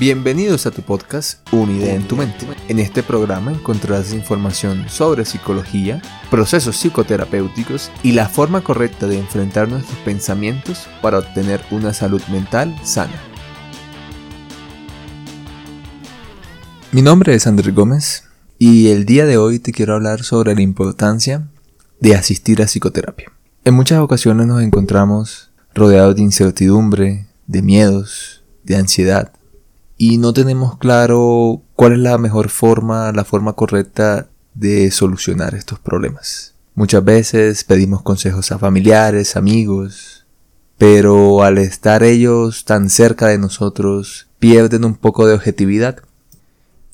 Bienvenidos a tu podcast Una idea en tu mente. En este programa encontrarás información sobre psicología, procesos psicoterapéuticos y la forma correcta de enfrentar nuestros pensamientos para obtener una salud mental sana. Mi nombre es Andrés Gómez y el día de hoy te quiero hablar sobre la importancia de asistir a psicoterapia. En muchas ocasiones nos encontramos rodeados de incertidumbre, de miedos, de ansiedad y no tenemos claro cuál es la mejor forma, la forma correcta de solucionar estos problemas. Muchas veces pedimos consejos a familiares, amigos, pero al estar ellos tan cerca de nosotros pierden un poco de objetividad.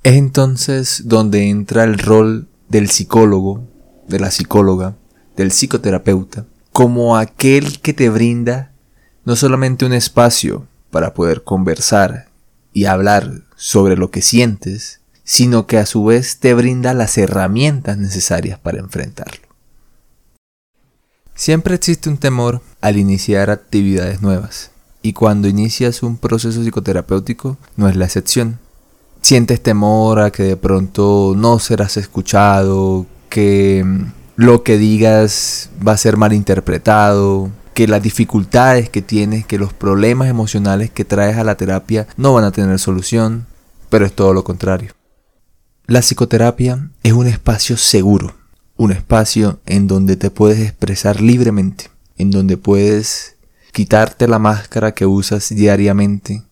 Es entonces donde entra el rol del psicólogo, de la psicóloga, del psicoterapeuta, como aquel que te brinda no solamente un espacio para poder conversar y hablar sobre lo que sientes, sino que a su vez te brinda las herramientas necesarias para enfrentarlo. Siempre existe un temor al iniciar actividades nuevas, y cuando inicias un proceso psicoterapéutico no es la excepción. Sientes temor a que de pronto no serás escuchado, que mm, lo que digas va a ser malinterpretado, que las dificultades que tienes, que los problemas emocionales que traes a la terapia no van a tener solución, pero es todo lo contrario. La psicoterapia es un espacio seguro, un espacio en donde te puedes expresar libremente, en donde puedes quitarte la máscara que usas diariamente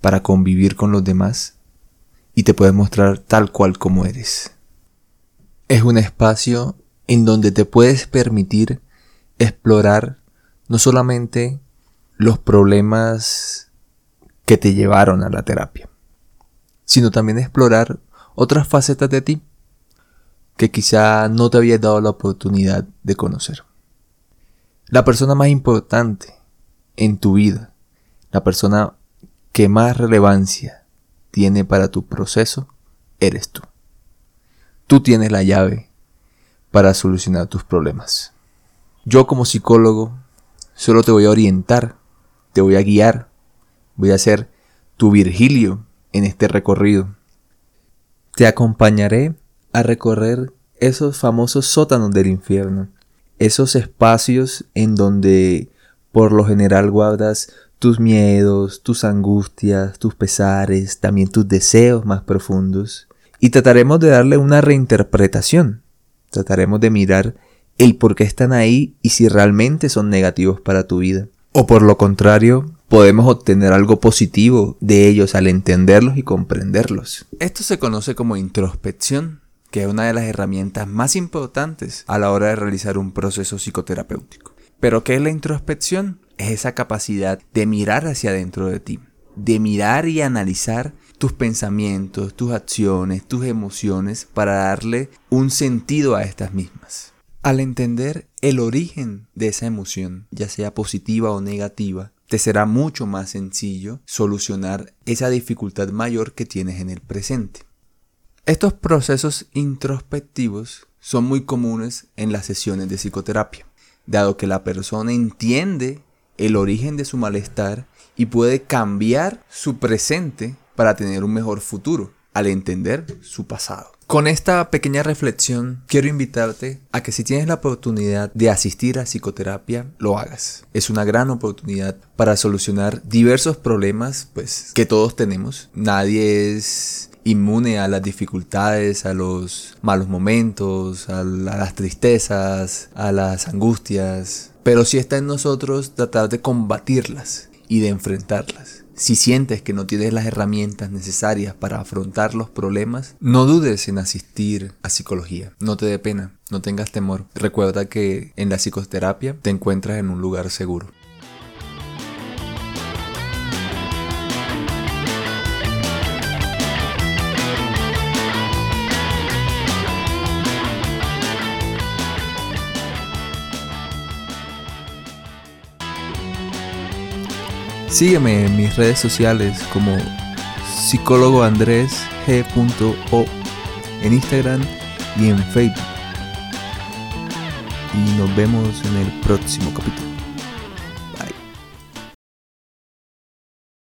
para convivir con los demás y te puedes mostrar tal cual como eres. Es un espacio en donde te puedes permitir explorar no solamente los problemas que te llevaron a la terapia, sino también explorar otras facetas de ti que quizá no te habías dado la oportunidad de conocer. La persona más importante en tu vida, la persona que más relevancia tiene para tu proceso, eres tú. Tú tienes la llave para solucionar tus problemas. Yo como psicólogo Solo te voy a orientar, te voy a guiar, voy a ser tu Virgilio en este recorrido. Te acompañaré a recorrer esos famosos sótanos del infierno, esos espacios en donde por lo general guardas tus miedos, tus angustias, tus pesares, también tus deseos más profundos. Y trataremos de darle una reinterpretación. Trataremos de mirar el por qué están ahí y si realmente son negativos para tu vida. O por lo contrario, podemos obtener algo positivo de ellos al entenderlos y comprenderlos. Esto se conoce como introspección, que es una de las herramientas más importantes a la hora de realizar un proceso psicoterapéutico. Pero ¿qué es la introspección? Es esa capacidad de mirar hacia adentro de ti, de mirar y analizar tus pensamientos, tus acciones, tus emociones para darle un sentido a estas mismas. Al entender el origen de esa emoción, ya sea positiva o negativa, te será mucho más sencillo solucionar esa dificultad mayor que tienes en el presente. Estos procesos introspectivos son muy comunes en las sesiones de psicoterapia, dado que la persona entiende el origen de su malestar y puede cambiar su presente para tener un mejor futuro al entender su pasado. Con esta pequeña reflexión quiero invitarte a que si tienes la oportunidad de asistir a psicoterapia, lo hagas. Es una gran oportunidad para solucionar diversos problemas pues que todos tenemos. Nadie es inmune a las dificultades, a los malos momentos, a, las tristezas, a las angustias, pero sí está en nosotros tratar de combatirlas y de enfrentarlas. Si sientes que no tienes las herramientas necesarias para afrontar los problemas, no dudes en asistir a psicología. No te dé pena, no tengas temor. Recuerda que en la psicoterapia te encuentras en un lugar seguro. Sígueme en mis redes sociales como psicólogo Andrés en Instagram y en Facebook. Y nos vemos en el próximo capítulo.